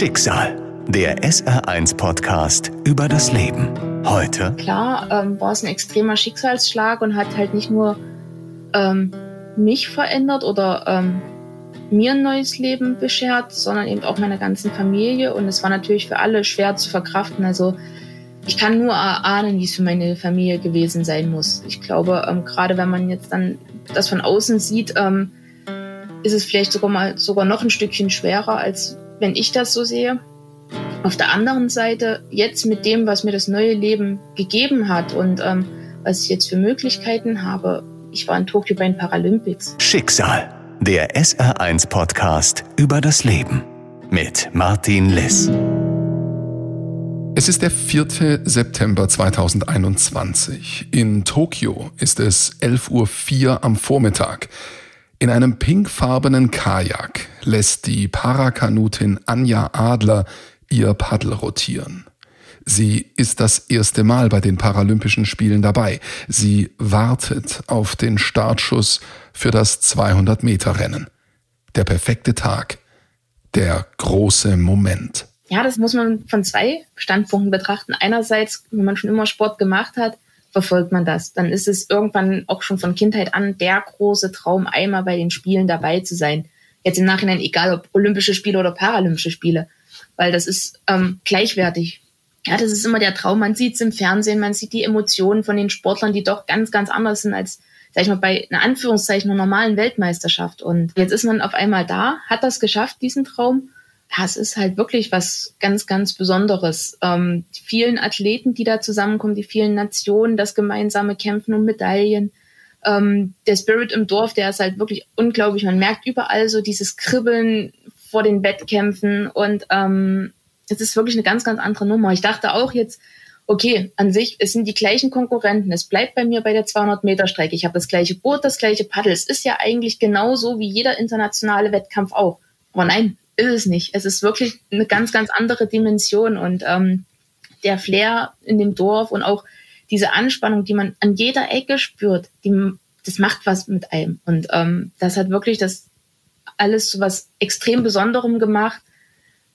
Schicksal. Der SR1-Podcast über das Leben. Heute. Klar ähm, war es ein extremer Schicksalsschlag und hat halt nicht nur ähm, mich verändert oder ähm, mir ein neues Leben beschert, sondern eben auch meiner ganzen Familie. Und es war natürlich für alle schwer zu verkraften. Also ich kann nur erahnen, wie es für meine Familie gewesen sein muss. Ich glaube, ähm, gerade wenn man jetzt dann das von außen sieht, ähm, ist es vielleicht sogar mal sogar noch ein Stückchen schwerer, als wenn ich das so sehe. Auf der anderen Seite, jetzt mit dem, was mir das neue Leben gegeben hat und ähm, was ich jetzt für Möglichkeiten habe, ich war in Tokio bei den Paralympics. Schicksal, der SR1-Podcast über das Leben mit Martin Liss. Es ist der 4. September 2021. In Tokio ist es 11.04 Uhr am Vormittag. In einem pinkfarbenen Kajak lässt die Parakanutin Anja Adler ihr Paddel rotieren. Sie ist das erste Mal bei den Paralympischen Spielen dabei. Sie wartet auf den Startschuss für das 200 Meter Rennen. Der perfekte Tag. Der große Moment. Ja, das muss man von zwei Standpunkten betrachten. Einerseits, wenn man schon immer Sport gemacht hat, verfolgt man das. Dann ist es irgendwann auch schon von Kindheit an der große Traum, einmal bei den Spielen dabei zu sein. Jetzt im Nachhinein egal, ob Olympische Spiele oder Paralympische Spiele, weil das ist ähm, gleichwertig. Ja, das ist immer der Traum. Man sieht es im Fernsehen, man sieht die Emotionen von den Sportlern, die doch ganz, ganz anders sind als, sag ich mal, bei einer Anführungszeichen einer normalen Weltmeisterschaft. Und jetzt ist man auf einmal da, hat das geschafft, diesen Traum ja, es ist halt wirklich was ganz, ganz Besonderes. Ähm, die vielen Athleten, die da zusammenkommen, die vielen Nationen, das gemeinsame Kämpfen um Medaillen. Ähm, der Spirit im Dorf, der ist halt wirklich unglaublich. Man merkt überall so dieses Kribbeln vor den Wettkämpfen und ähm, es ist wirklich eine ganz, ganz andere Nummer. Ich dachte auch jetzt, okay, an sich, es sind die gleichen Konkurrenten. Es bleibt bei mir bei der 200 Meter Strecke. Ich habe das gleiche Boot, das gleiche Paddel. Es ist ja eigentlich genauso wie jeder internationale Wettkampf auch. Aber nein, ist es nicht. Es ist wirklich eine ganz, ganz andere Dimension und ähm, der Flair in dem Dorf und auch diese Anspannung, die man an jeder Ecke spürt, die, das macht was mit einem. Und ähm, das hat wirklich das alles zu was extrem Besonderem gemacht.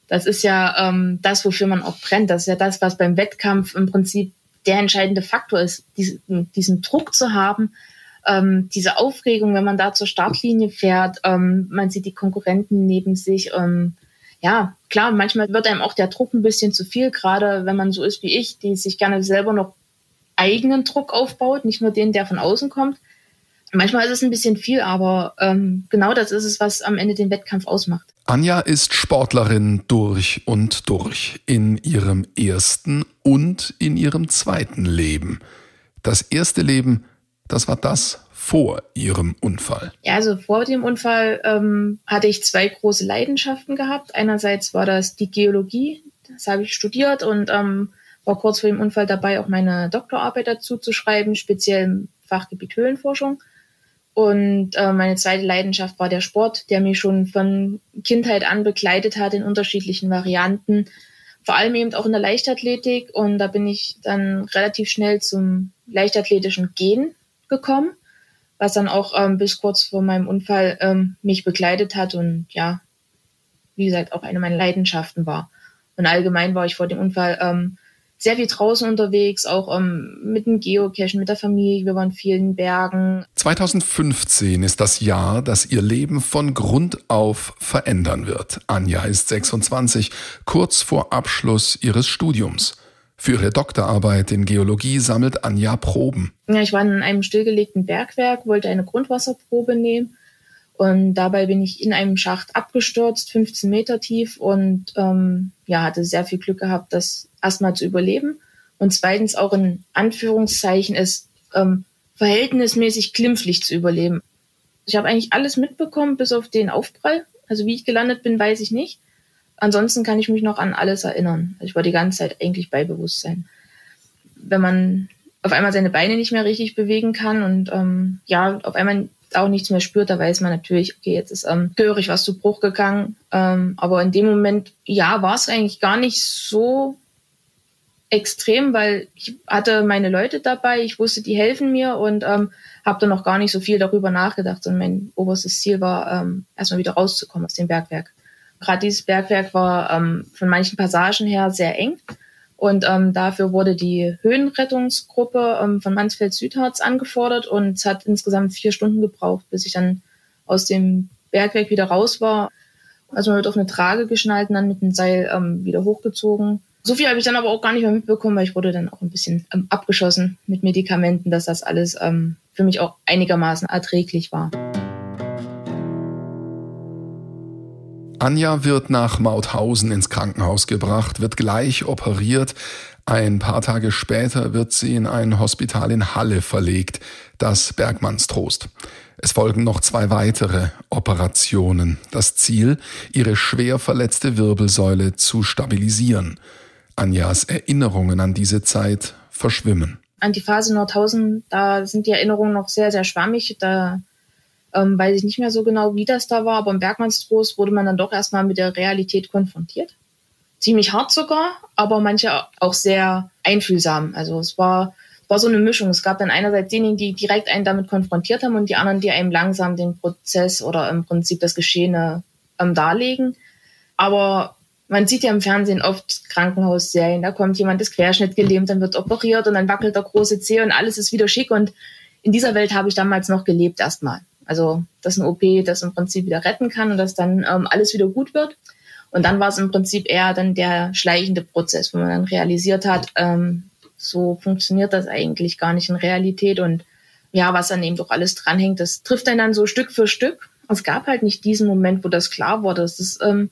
Das ist ja ähm, das, wofür man auch brennt. Das ist ja das, was beim Wettkampf im Prinzip der entscheidende Faktor ist, diesen, diesen Druck zu haben, ähm, diese Aufregung, wenn man da zur Startlinie fährt, ähm, man sieht die Konkurrenten neben sich. Ähm, ja, klar, manchmal wird einem auch der Druck ein bisschen zu viel, gerade wenn man so ist wie ich, die sich gerne selber noch eigenen Druck aufbaut, nicht nur den, der von außen kommt. Manchmal ist es ein bisschen viel, aber ähm, genau das ist es, was am Ende den Wettkampf ausmacht. Anja ist Sportlerin durch und durch in ihrem ersten und in ihrem zweiten Leben. Das erste Leben das war das vor Ihrem Unfall. Ja, also vor dem Unfall ähm, hatte ich zwei große Leidenschaften gehabt. Einerseits war das die Geologie, das habe ich studiert und ähm, war kurz vor dem Unfall dabei, auch meine Doktorarbeit dazu zu schreiben, speziell im Fachgebiet Höhlenforschung. Und äh, meine zweite Leidenschaft war der Sport, der mich schon von Kindheit an begleitet hat in unterschiedlichen Varianten. Vor allem eben auch in der Leichtathletik. Und da bin ich dann relativ schnell zum leichtathletischen Gehen gekommen, was dann auch ähm, bis kurz vor meinem Unfall ähm, mich begleitet hat und ja, wie gesagt, auch eine meiner Leidenschaften war. Und allgemein war ich vor dem Unfall ähm, sehr viel draußen unterwegs, auch ähm, mit dem Geocachen, mit der Familie. Wir waren vielen Bergen. 2015 ist das Jahr, das ihr Leben von Grund auf verändern wird. Anja ist 26, kurz vor Abschluss ihres Studiums. Für ihre Doktorarbeit in Geologie sammelt Anja Proben. Ja, ich war in einem stillgelegten Bergwerk, wollte eine Grundwasserprobe nehmen und dabei bin ich in einem Schacht abgestürzt, 15 Meter tief und ähm, ja, hatte sehr viel Glück gehabt, das erstmal zu überleben und zweitens auch in Anführungszeichen es ähm, verhältnismäßig glimpflich zu überleben. Ich habe eigentlich alles mitbekommen, bis auf den Aufprall. Also wie ich gelandet bin, weiß ich nicht. Ansonsten kann ich mich noch an alles erinnern. Also ich war die ganze Zeit eigentlich bei Bewusstsein. Wenn man auf einmal seine Beine nicht mehr richtig bewegen kann und ähm, ja, auf einmal auch nichts mehr spürt, da weiß man natürlich, okay, jetzt ist ähm, gehörig was zu Bruch gegangen. Ähm, aber in dem Moment, ja, war es eigentlich gar nicht so extrem, weil ich hatte meine Leute dabei, ich wusste, die helfen mir und ähm, habe dann noch gar nicht so viel darüber nachgedacht. Und mein oberstes Ziel war, ähm, erstmal wieder rauszukommen aus dem Bergwerk. Gerade dieses Bergwerk war ähm, von manchen Passagen her sehr eng. Und ähm, dafür wurde die Höhenrettungsgruppe ähm, von Mansfeld Südharz angefordert und es hat insgesamt vier Stunden gebraucht, bis ich dann aus dem Bergwerk wieder raus war. Also man wird auf eine Trage geschnallt und dann mit dem Seil ähm, wieder hochgezogen. So viel habe ich dann aber auch gar nicht mehr mitbekommen, weil ich wurde dann auch ein bisschen ähm, abgeschossen mit Medikamenten, dass das alles ähm, für mich auch einigermaßen erträglich war. Anja wird nach Mauthausen ins Krankenhaus gebracht, wird gleich operiert. Ein paar Tage später wird sie in ein Hospital in Halle verlegt, das Bergmannstrost. Es folgen noch zwei weitere Operationen. Das Ziel, ihre schwer verletzte Wirbelsäule zu stabilisieren. Anjas Erinnerungen an diese Zeit verschwimmen. An die Phase Nordhausen, da sind die Erinnerungen noch sehr, sehr schwammig. Da ähm, weiß ich nicht mehr so genau, wie das da war, aber im Bergmannstrost wurde man dann doch erstmal mit der Realität konfrontiert. Ziemlich hart sogar, aber manche auch sehr einfühlsam. Also es war, war so eine Mischung. Es gab dann einerseits diejenigen, die direkt einen damit konfrontiert haben und die anderen, die einem langsam den Prozess oder im Prinzip das Geschehene ähm, darlegen. Aber man sieht ja im Fernsehen oft Krankenhausserien, da kommt jemand, das Querschnitt gelähmt, dann wird operiert und dann wackelt der große Zeh und alles ist wieder schick. Und in dieser Welt habe ich damals noch gelebt erstmal. Also, dass ein OP das im Prinzip wieder retten kann und dass dann ähm, alles wieder gut wird. Und dann war es im Prinzip eher dann der schleichende Prozess, wo man dann realisiert hat, ähm, so funktioniert das eigentlich gar nicht in Realität. Und ja, was dann eben doch alles dranhängt, das trifft einen dann so Stück für Stück. Es gab halt nicht diesen Moment, wo das klar wurde. Das ist ähm,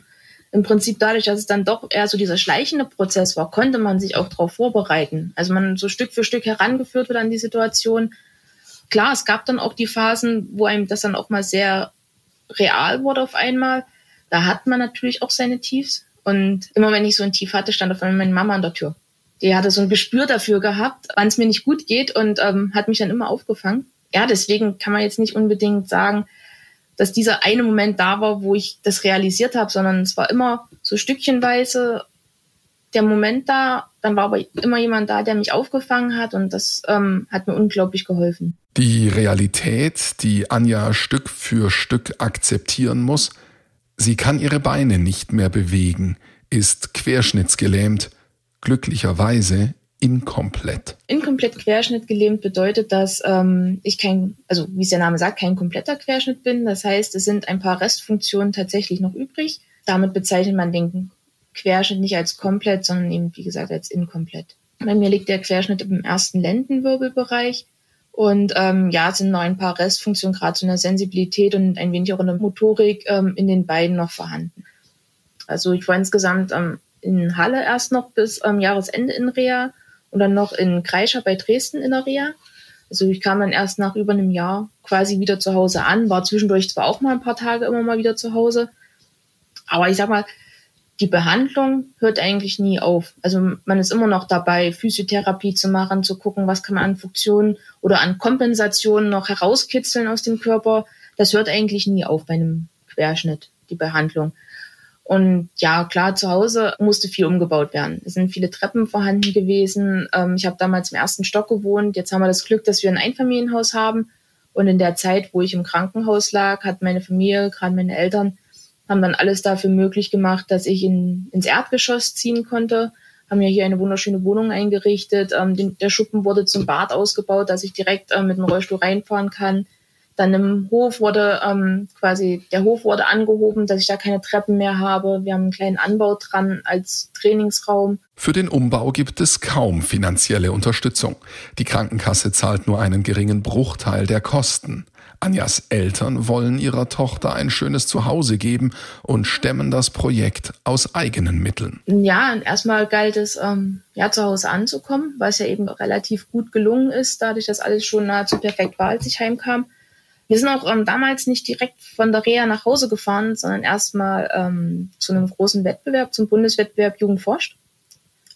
im Prinzip dadurch, dass es dann doch eher so dieser schleichende Prozess war, konnte man sich auch darauf vorbereiten. Also man so Stück für Stück herangeführt wird an die Situation, klar, es gab dann auch die Phasen, wo einem das dann auch mal sehr real wurde auf einmal. Da hat man natürlich auch seine Tiefs. Und immer wenn ich so ein Tief hatte, stand auf einmal meine Mama an der Tür. Die hatte so ein Gespür dafür gehabt, wann es mir nicht gut geht und ähm, hat mich dann immer aufgefangen. Ja, deswegen kann man jetzt nicht unbedingt sagen, dass dieser eine Moment da war, wo ich das realisiert habe, sondern es war immer so stückchenweise der Moment da, dann war aber immer jemand da, der mich aufgefangen hat und das ähm, hat mir unglaublich geholfen. Die Realität, die Anja Stück für Stück akzeptieren muss, sie kann ihre Beine nicht mehr bewegen, ist querschnittsgelähmt, glücklicherweise inkomplett. Inkomplett querschnittgelähmt bedeutet, dass ähm, ich kein, also wie es der Name sagt, kein kompletter Querschnitt bin. Das heißt, es sind ein paar Restfunktionen tatsächlich noch übrig. Damit bezeichnet man den Querschnitt nicht als komplett, sondern eben, wie gesagt, als inkomplett. Bei mir liegt der Querschnitt im ersten Lendenwirbelbereich. Und ähm, ja, es sind noch ein paar Restfunktionen, gerade in der Sensibilität und ein wenig auch in der Motorik ähm, in den Beinen noch vorhanden. Also ich war insgesamt ähm, in Halle erst noch bis ähm, Jahresende in Reha und dann noch in Kreischer bei Dresden in der Reha. Also ich kam dann erst nach über einem Jahr quasi wieder zu Hause an, war zwischendurch zwar auch mal ein paar Tage immer mal wieder zu Hause, aber ich sag mal, die Behandlung hört eigentlich nie auf. Also man ist immer noch dabei, Physiotherapie zu machen, zu gucken, was kann man an Funktionen oder an Kompensationen noch herauskitzeln aus dem Körper. Das hört eigentlich nie auf bei einem Querschnitt, die Behandlung. Und ja, klar, zu Hause musste viel umgebaut werden. Es sind viele Treppen vorhanden gewesen. Ähm, ich habe damals im ersten Stock gewohnt. Jetzt haben wir das Glück, dass wir ein Einfamilienhaus haben. Und in der Zeit, wo ich im Krankenhaus lag, hat meine Familie, gerade meine Eltern, haben dann alles dafür möglich gemacht, dass ich in, ins Erdgeschoss ziehen konnte. Haben ja hier eine wunderschöne Wohnung eingerichtet. Ähm, den, der Schuppen wurde zum Bad ausgebaut, dass ich direkt äh, mit dem Rollstuhl reinfahren kann. Dann im Hof wurde ähm, quasi, der Hof wurde angehoben, dass ich da keine Treppen mehr habe. Wir haben einen kleinen Anbau dran als Trainingsraum. Für den Umbau gibt es kaum finanzielle Unterstützung. Die Krankenkasse zahlt nur einen geringen Bruchteil der Kosten. Anjas Eltern wollen ihrer Tochter ein schönes Zuhause geben und stemmen das Projekt aus eigenen Mitteln. Ja, erstmal galt es, ähm, ja, zu Hause anzukommen, was ja eben relativ gut gelungen ist, dadurch, dass alles schon nahezu perfekt war, als ich heimkam. Wir sind auch ähm, damals nicht direkt von der Reha nach Hause gefahren, sondern erstmal ähm, zu einem großen Wettbewerb, zum Bundeswettbewerb Jugend forscht.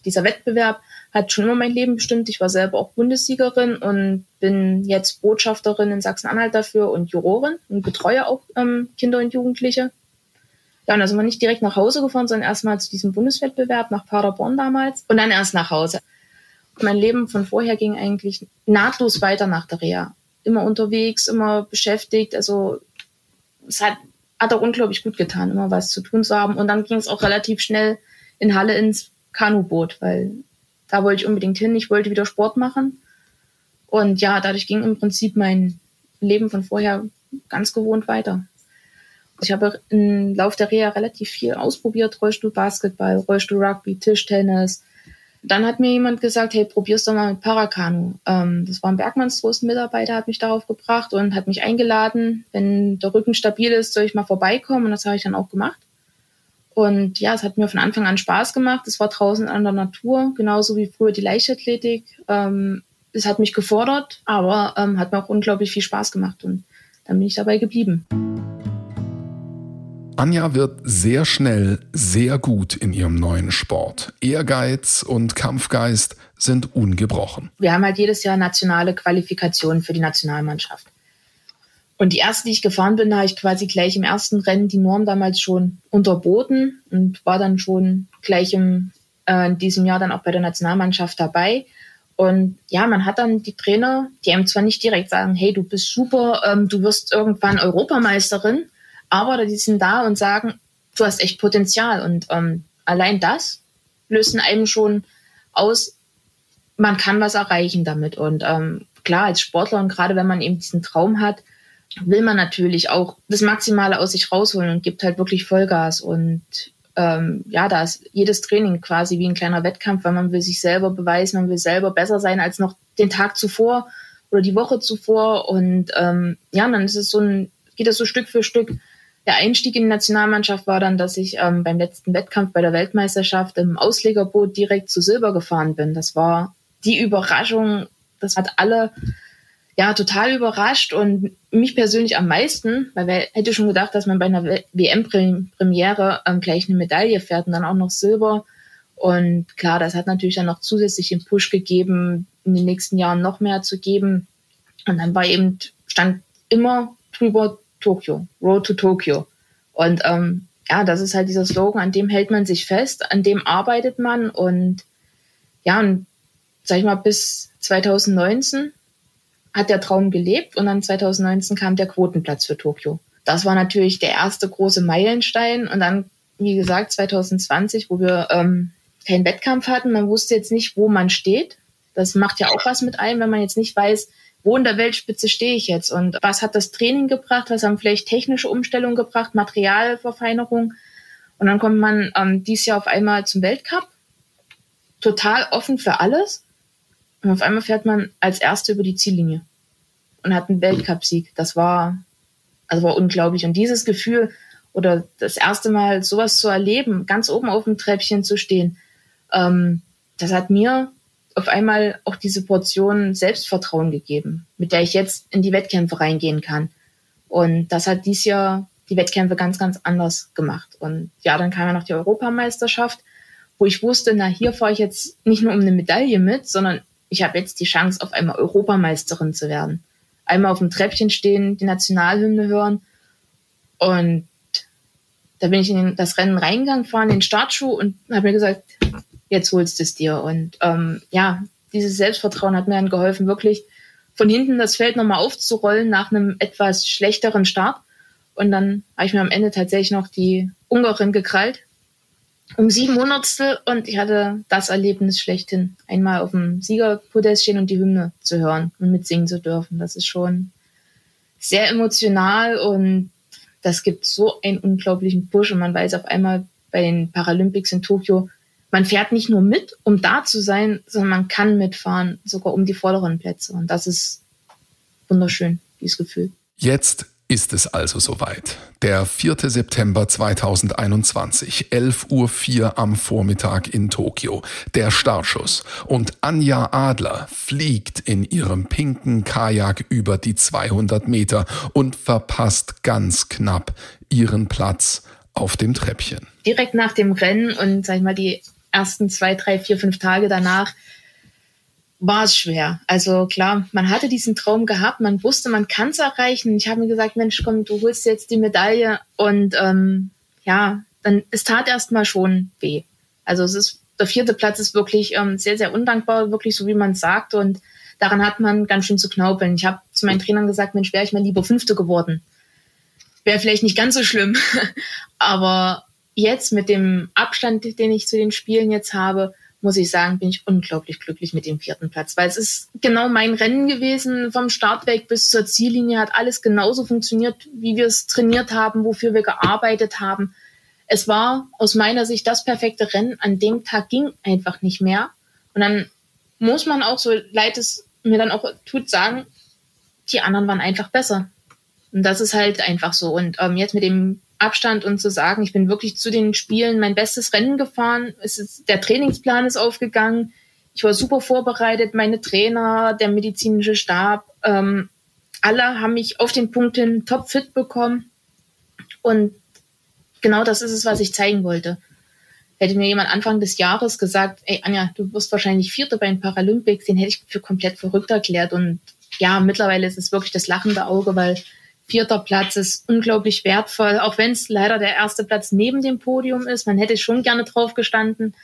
Dieser Wettbewerb hat schon immer mein Leben bestimmt. Ich war selber auch Bundessiegerin und bin jetzt Botschafterin in Sachsen-Anhalt dafür und Jurorin und betreue auch ähm, Kinder und Jugendliche. Ja, und also sind wir nicht direkt nach Hause gefahren, sondern erstmal zu diesem Bundeswettbewerb nach Paderborn damals und dann erst nach Hause. Mein Leben von vorher ging eigentlich nahtlos weiter nach der Reha. Immer unterwegs, immer beschäftigt. Also es hat hat auch unglaublich gut getan, immer was zu tun zu haben. Und dann ging es auch relativ schnell in Halle ins Kanuboot, weil da wollte ich unbedingt hin. Ich wollte wieder Sport machen. Und ja, dadurch ging im Prinzip mein Leben von vorher ganz gewohnt weiter. Ich habe im Lauf der Reha relativ viel ausprobiert, Rollstuhl Basketball, Rollstuhl Rugby, Tischtennis. Dann hat mir jemand gesagt, hey, probier's doch mal mit Parakanu. Ähm, das war ein Bergmannstrost Mitarbeiter, hat mich darauf gebracht und hat mich eingeladen, wenn der Rücken stabil ist, soll ich mal vorbeikommen und das habe ich dann auch gemacht. Und ja, es hat mir von Anfang an Spaß gemacht. Es war draußen an der Natur, genauso wie früher die Leichtathletik. Ähm, es hat mich gefordert, aber ähm, hat mir auch unglaublich viel Spaß gemacht und dann bin ich dabei geblieben. Anja wird sehr schnell sehr gut in ihrem neuen Sport. Ehrgeiz und Kampfgeist sind ungebrochen. Wir haben halt jedes Jahr nationale Qualifikationen für die Nationalmannschaft. Und die erste, die ich gefahren bin, habe ich quasi gleich im ersten Rennen die Norm damals schon unterboten und war dann schon gleich im, äh, in diesem Jahr dann auch bei der Nationalmannschaft dabei. Und ja, man hat dann die Trainer, die einem zwar nicht direkt sagen, hey, du bist super, ähm, du wirst irgendwann Europameisterin, aber die sind da und sagen, du hast echt Potenzial. Und ähm, allein das löst in einem schon aus, man kann was erreichen damit. Und ähm, klar, als Sportler und gerade wenn man eben diesen Traum hat, will man natürlich auch das Maximale aus sich rausholen und gibt halt wirklich Vollgas. Und ähm, ja, da ist jedes Training quasi wie ein kleiner Wettkampf, weil man will sich selber beweisen, man will selber besser sein als noch den Tag zuvor oder die Woche zuvor. Und ähm, ja, dann ist es so ein, geht das so Stück für Stück der Einstieg in die Nationalmannschaft war dann, dass ich ähm, beim letzten Wettkampf bei der Weltmeisterschaft im Auslegerboot direkt zu Silber gefahren bin. Das war die Überraschung. Das hat alle ja total überrascht und mich persönlich am meisten, weil wer hätte schon gedacht, dass man bei einer WM-Premiere ähm, gleich eine Medaille fährt und dann auch noch Silber. Und klar, das hat natürlich dann noch zusätzlich den Push gegeben, in den nächsten Jahren noch mehr zu geben. Und dann war eben, stand immer drüber Tokio, Road to Tokyo. Und ähm, ja, das ist halt dieser Slogan, an dem hält man sich fest, an dem arbeitet man und ja, und sag ich mal, bis 2019 hat der Traum gelebt und dann 2019 kam der Quotenplatz für Tokio. Das war natürlich der erste große Meilenstein und dann, wie gesagt, 2020, wo wir ähm, keinen Wettkampf hatten, man wusste jetzt nicht, wo man steht. Das macht ja auch was mit einem, wenn man jetzt nicht weiß, wo in der Weltspitze stehe ich jetzt und was hat das Training gebracht, was haben vielleicht technische Umstellungen gebracht, Materialverfeinerung. Und dann kommt man ähm, dieses Jahr auf einmal zum Weltcup, total offen für alles. Und auf einmal fährt man als Erste über die Ziellinie und hat einen Weltcupsieg. Das war, also war unglaublich. Und dieses Gefühl oder das erste Mal sowas zu erleben, ganz oben auf dem Treppchen zu stehen, ähm, das hat mir auf einmal auch diese Portion Selbstvertrauen gegeben, mit der ich jetzt in die Wettkämpfe reingehen kann. Und das hat dies Jahr die Wettkämpfe ganz, ganz anders gemacht. Und ja, dann kam ja noch die Europameisterschaft, wo ich wusste, na, hier fahre ich jetzt nicht nur um eine Medaille mit, sondern ich habe jetzt die Chance, auf einmal Europameisterin zu werden. Einmal auf dem Treppchen stehen, die Nationalhymne hören. Und da bin ich in das Rennen reingegangen, fahre in den Startschuh und habe mir gesagt, jetzt holst es dir. Und ähm, ja, dieses Selbstvertrauen hat mir dann geholfen, wirklich von hinten das Feld nochmal aufzurollen nach einem etwas schlechteren Start. Und dann habe ich mir am Ende tatsächlich noch die Ungarin gekrallt. Um sieben Hundertstel und ich hatte das Erlebnis schlechthin. Einmal auf dem Siegerpodest stehen und die Hymne zu hören und mitsingen zu dürfen. Das ist schon sehr emotional und das gibt so einen unglaublichen Push und man weiß auf einmal bei den Paralympics in Tokio, man fährt nicht nur mit, um da zu sein, sondern man kann mitfahren, sogar um die vorderen Plätze. Und das ist wunderschön, dieses Gefühl. Jetzt ist es also soweit. Der 4. September 2021, 11.04 Uhr am Vormittag in Tokio. Der Startschuss. Und Anja Adler fliegt in ihrem pinken Kajak über die 200 Meter und verpasst ganz knapp ihren Platz auf dem Treppchen. Direkt nach dem Rennen und sag ich mal die ersten zwei, drei, vier, fünf Tage danach war es schwer. Also klar, man hatte diesen Traum gehabt, man wusste, man kann es erreichen. Ich habe mir gesagt, Mensch, komm, du holst jetzt die Medaille und ähm, ja, dann es tat erstmal schon weh. Also es ist der vierte Platz ist wirklich ähm, sehr, sehr undankbar, wirklich so wie man sagt und daran hat man ganz schön zu knaupeln. Ich habe zu meinen Trainern gesagt, Mensch, wäre ich mal lieber Fünfte geworden wäre vielleicht nicht ganz so schlimm. Aber jetzt mit dem Abstand, den ich zu den Spielen jetzt habe, muss ich sagen, bin ich unglaublich glücklich mit dem vierten Platz, weil es ist genau mein Rennen gewesen. Vom Startweg bis zur Ziellinie hat alles genauso funktioniert, wie wir es trainiert haben, wofür wir gearbeitet haben. Es war aus meiner Sicht das perfekte Rennen. An dem Tag ging einfach nicht mehr. Und dann muss man auch, so leid es mir dann auch tut, sagen, die anderen waren einfach besser. Und das ist halt einfach so. Und ähm, jetzt mit dem Abstand und zu sagen, ich bin wirklich zu den Spielen mein bestes Rennen gefahren. Ist, der Trainingsplan ist aufgegangen. Ich war super vorbereitet. Meine Trainer, der medizinische Stab, ähm, alle haben mich auf den Punkt hin topfit bekommen. Und genau das ist es, was ich zeigen wollte. Hätte mir jemand Anfang des Jahres gesagt, ey Anja, du wirst wahrscheinlich Vierte bei den Paralympics, den hätte ich für komplett verrückt erklärt. Und ja, mittlerweile ist es wirklich das lachende Auge, weil vierter Platz ist unglaublich wertvoll, auch wenn es leider der erste Platz neben dem Podium ist. Man hätte schon gerne drauf gestanden.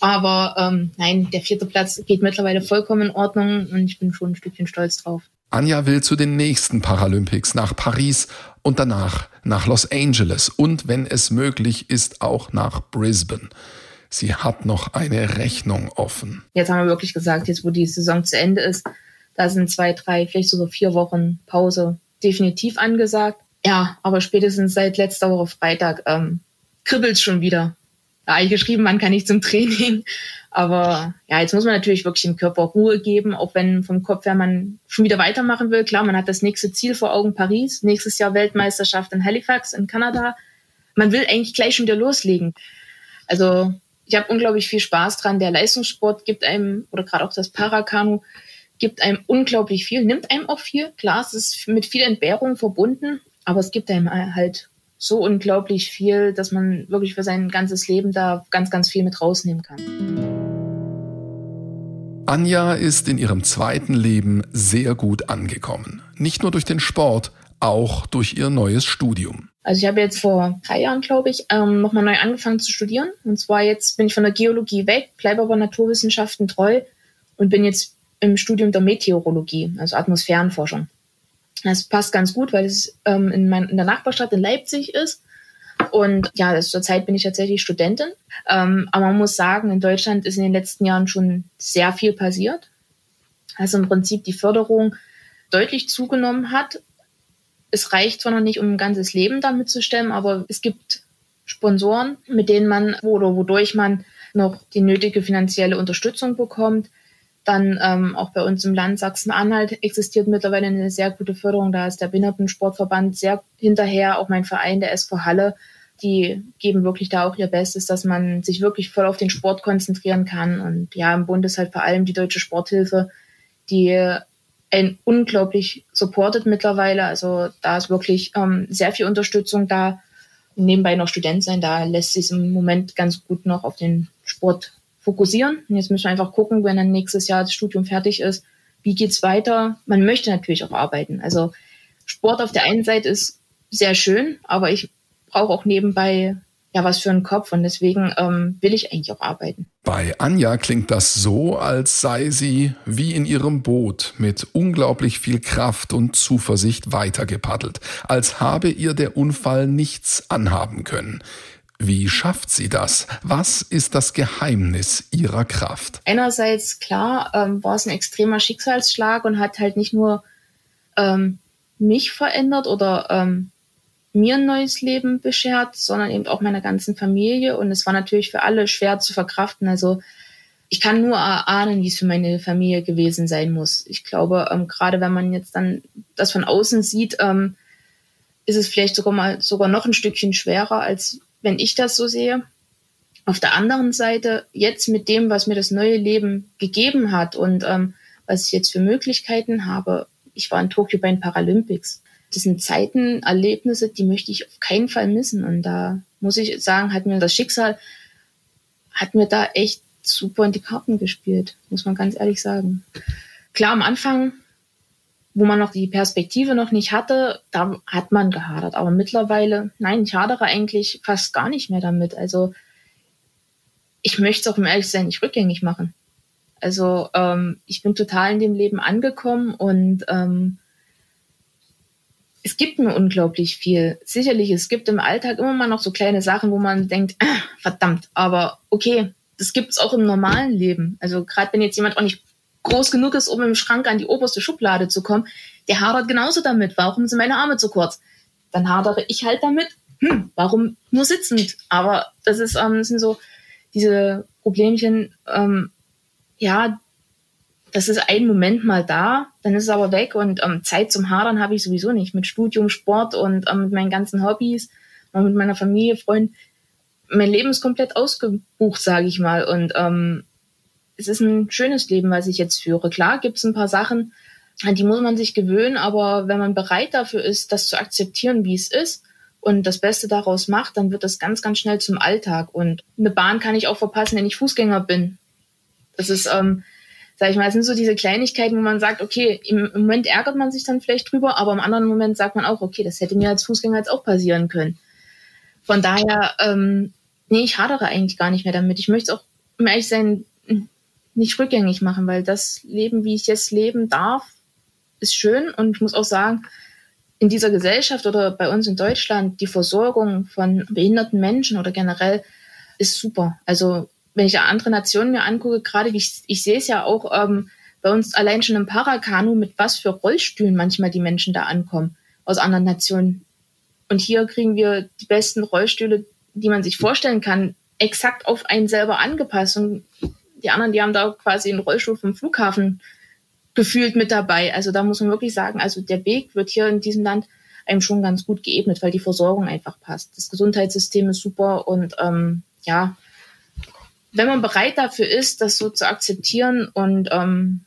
Aber ähm, nein, der vierte Platz geht mittlerweile vollkommen in Ordnung und ich bin schon ein Stückchen stolz drauf. Anja will zu den nächsten Paralympics nach Paris und danach nach Los Angeles und wenn es möglich ist auch nach Brisbane. Sie hat noch eine Rechnung offen. Jetzt haben wir wirklich gesagt, jetzt wo die Saison zu Ende ist, da sind zwei, drei, vielleicht sogar vier Wochen Pause definitiv angesagt. Ja, aber spätestens seit letzter Woche Freitag ähm, kribbelt schon wieder. Da habe ich geschrieben, man kann nicht zum Training. Aber ja, jetzt muss man natürlich wirklich dem Körper Ruhe geben, auch wenn vom Kopf her man schon wieder weitermachen will. Klar, man hat das nächste Ziel vor Augen, Paris. Nächstes Jahr Weltmeisterschaft in Halifax in Kanada. Man will eigentlich gleich schon wieder loslegen. Also ich habe unglaublich viel Spaß dran. Der Leistungssport gibt einem, oder gerade auch das Parakanu, gibt einem unglaublich viel, nimmt einem auch viel. Klar, es ist mit viel Entbehrung verbunden, aber es gibt einem halt so unglaublich viel, dass man wirklich für sein ganzes Leben da ganz, ganz viel mit rausnehmen kann. Anja ist in ihrem zweiten Leben sehr gut angekommen. Nicht nur durch den Sport, auch durch ihr neues Studium. Also ich habe jetzt vor drei Jahren, glaube ich, ähm, nochmal neu angefangen zu studieren. Und zwar jetzt bin ich von der Geologie weg, bleibe aber Naturwissenschaften treu und bin jetzt im Studium der Meteorologie, also Atmosphärenforschung. Das passt ganz gut, weil es ähm, in, mein, in der Nachbarstadt in Leipzig ist. Und ja, also zurzeit bin ich tatsächlich Studentin. Ähm, aber man muss sagen, in Deutschland ist in den letzten Jahren schon sehr viel passiert. Also im Prinzip die Förderung deutlich zugenommen hat. Es reicht zwar noch nicht, um ein ganzes Leben damit zu stemmen, aber es gibt Sponsoren, mit denen man oder wodurch man noch die nötige finanzielle Unterstützung bekommt. Dann ähm, auch bei uns im Land Sachsen-Anhalt existiert mittlerweile eine sehr gute Förderung. Da ist der Behindertensportverband sehr hinterher, auch mein Verein, der SV Halle. Die geben wirklich da auch ihr Bestes, dass man sich wirklich voll auf den Sport konzentrieren kann. Und ja, im Bund ist halt vor allem die Deutsche Sporthilfe, die ein unglaublich supportet mittlerweile. Also da ist wirklich ähm, sehr viel Unterstützung da. nebenbei noch Student sein, da lässt sich im Moment ganz gut noch auf den Sport fokussieren. Und jetzt müssen wir einfach gucken, wenn dann nächstes Jahr das Studium fertig ist, wie geht's weiter? Man möchte natürlich auch arbeiten. Also Sport auf der einen Seite ist sehr schön, aber ich brauche auch nebenbei ja was für einen Kopf und deswegen ähm, will ich eigentlich auch arbeiten. Bei Anja klingt das so, als sei sie wie in ihrem Boot mit unglaublich viel Kraft und Zuversicht weitergepaddelt, als habe ihr der Unfall nichts anhaben können. Wie schafft sie das? Was ist das Geheimnis ihrer Kraft? Einerseits, klar, ähm, war es ein extremer Schicksalsschlag und hat halt nicht nur ähm, mich verändert oder ähm, mir ein neues Leben beschert, sondern eben auch meiner ganzen Familie. Und es war natürlich für alle schwer zu verkraften. Also ich kann nur erahnen, wie es für meine Familie gewesen sein muss. Ich glaube, ähm, gerade wenn man jetzt dann das von außen sieht, ähm, ist es vielleicht sogar mal sogar noch ein Stückchen schwerer, als wenn ich das so sehe. Auf der anderen Seite, jetzt mit dem, was mir das neue Leben gegeben hat und ähm, was ich jetzt für Möglichkeiten habe, ich war in Tokio bei den Paralympics. Das sind Zeiten, Erlebnisse, die möchte ich auf keinen Fall missen. Und da muss ich sagen, hat mir das Schicksal, hat mir da echt super in die Karten gespielt, muss man ganz ehrlich sagen. Klar, am Anfang wo man noch die Perspektive noch nicht hatte, da hat man gehadert. Aber mittlerweile, nein, ich hadere eigentlich fast gar nicht mehr damit. Also ich möchte es auch um ehrlich sein nicht rückgängig machen. Also ähm, ich bin total in dem Leben angekommen und ähm, es gibt mir unglaublich viel. Sicherlich, es gibt im Alltag immer mal noch so kleine Sachen, wo man denkt, äh, verdammt, aber okay, das gibt es auch im normalen Leben. Also gerade wenn jetzt jemand auch nicht groß genug ist, um im Schrank an die oberste Schublade zu kommen, der hadert genauso damit. Warum sind meine Arme zu kurz? Dann hadere ich halt damit. Hm, warum nur sitzend? Aber das ist, ähm, das sind so diese Problemchen, ähm, ja, das ist ein Moment mal da, dann ist es aber weg und ähm, Zeit zum Hadern habe ich sowieso nicht. Mit Studium, Sport und ähm, mit meinen ganzen Hobbys und mit meiner Familie, Freunden. Mein Leben ist komplett ausgebucht, sage ich mal. Und ähm, es ist ein schönes Leben, was ich jetzt führe. Klar gibt es ein paar Sachen, an die muss man sich gewöhnen, aber wenn man bereit dafür ist, das zu akzeptieren, wie es ist und das Beste daraus macht, dann wird das ganz, ganz schnell zum Alltag. Und eine Bahn kann ich auch verpassen, wenn ich Fußgänger bin. Das ist, ähm, sag ich mal, es sind so diese Kleinigkeiten, wo man sagt, okay, im, Moment ärgert man sich dann vielleicht drüber, aber im anderen Moment sagt man auch, okay, das hätte mir als Fußgänger jetzt auch passieren können. Von daher, ähm, nee, ich hadere eigentlich gar nicht mehr damit. Ich möchte es auch, um ehrlich sein, nicht rückgängig machen, weil das Leben, wie ich jetzt leben darf, ist schön. Und ich muss auch sagen, in dieser Gesellschaft oder bei uns in Deutschland, die Versorgung von behinderten Menschen oder generell ist super. Also wenn ich andere Nationen mir angucke, gerade ich, ich sehe es ja auch ähm, bei uns allein schon im Parakanu, mit was für Rollstühlen manchmal die Menschen da ankommen aus anderen Nationen. Und hier kriegen wir die besten Rollstühle, die man sich vorstellen kann, exakt auf einen selber angepasst. Und die anderen, die haben da quasi einen Rollstuhl vom Flughafen gefühlt mit dabei. Also da muss man wirklich sagen, also der Weg wird hier in diesem Land einem schon ganz gut geebnet, weil die Versorgung einfach passt. Das Gesundheitssystem ist super und ähm, ja, wenn man bereit dafür ist, das so zu akzeptieren und ähm,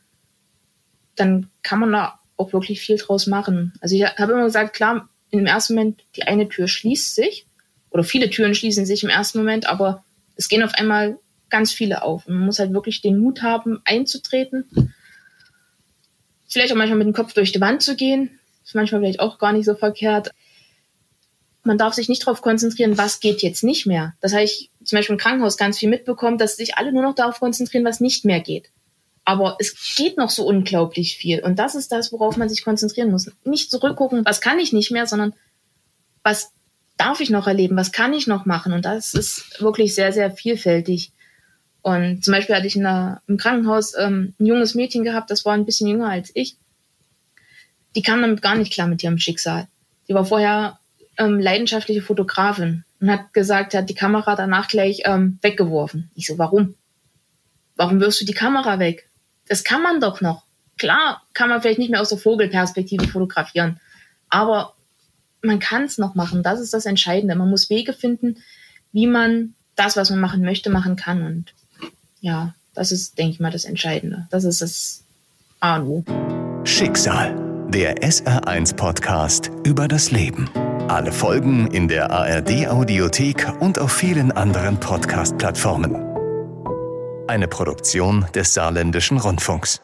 dann kann man da auch wirklich viel draus machen. Also ich habe immer gesagt, klar, im ersten Moment, die eine Tür schließt sich oder viele Türen schließen sich im ersten Moment, aber es gehen auf einmal ganz viele auf. Man muss halt wirklich den Mut haben, einzutreten. Vielleicht auch manchmal mit dem Kopf durch die Wand zu gehen. Ist manchmal vielleicht auch gar nicht so verkehrt man darf sich nicht darauf konzentrieren, was geht jetzt nicht mehr. Das habe ich zum Beispiel im Krankenhaus ganz viel mitbekommen, dass sich alle nur noch darauf konzentrieren, was nicht mehr geht. Aber es geht noch so unglaublich viel. Und das ist das, worauf man sich konzentrieren muss. Nicht zurückgucken, was kann ich nicht mehr, sondern was darf ich noch erleben, was kann ich noch machen. Und das ist wirklich sehr, sehr vielfältig. Und zum Beispiel hatte ich der, im Krankenhaus ähm, ein junges Mädchen gehabt, das war ein bisschen jünger als ich. Die kam damit gar nicht klar mit ihrem Schicksal. Die war vorher ähm, leidenschaftliche Fotografin und hat gesagt, hat die Kamera danach gleich ähm, weggeworfen. Ich so, warum? Warum wirfst du die Kamera weg? Das kann man doch noch. Klar kann man vielleicht nicht mehr aus der Vogelperspektive fotografieren, aber man kann es noch machen. Das ist das Entscheidende. Man muss Wege finden, wie man das, was man machen möchte, machen kann. Und ja, das ist, denke ich mal, das Entscheidende. Das ist das A und O. Schicksal, der SR1-Podcast über das Leben. Alle Folgen in der ARD Audiothek und auf vielen anderen Podcast-Plattformen. Eine Produktion des Saarländischen Rundfunks.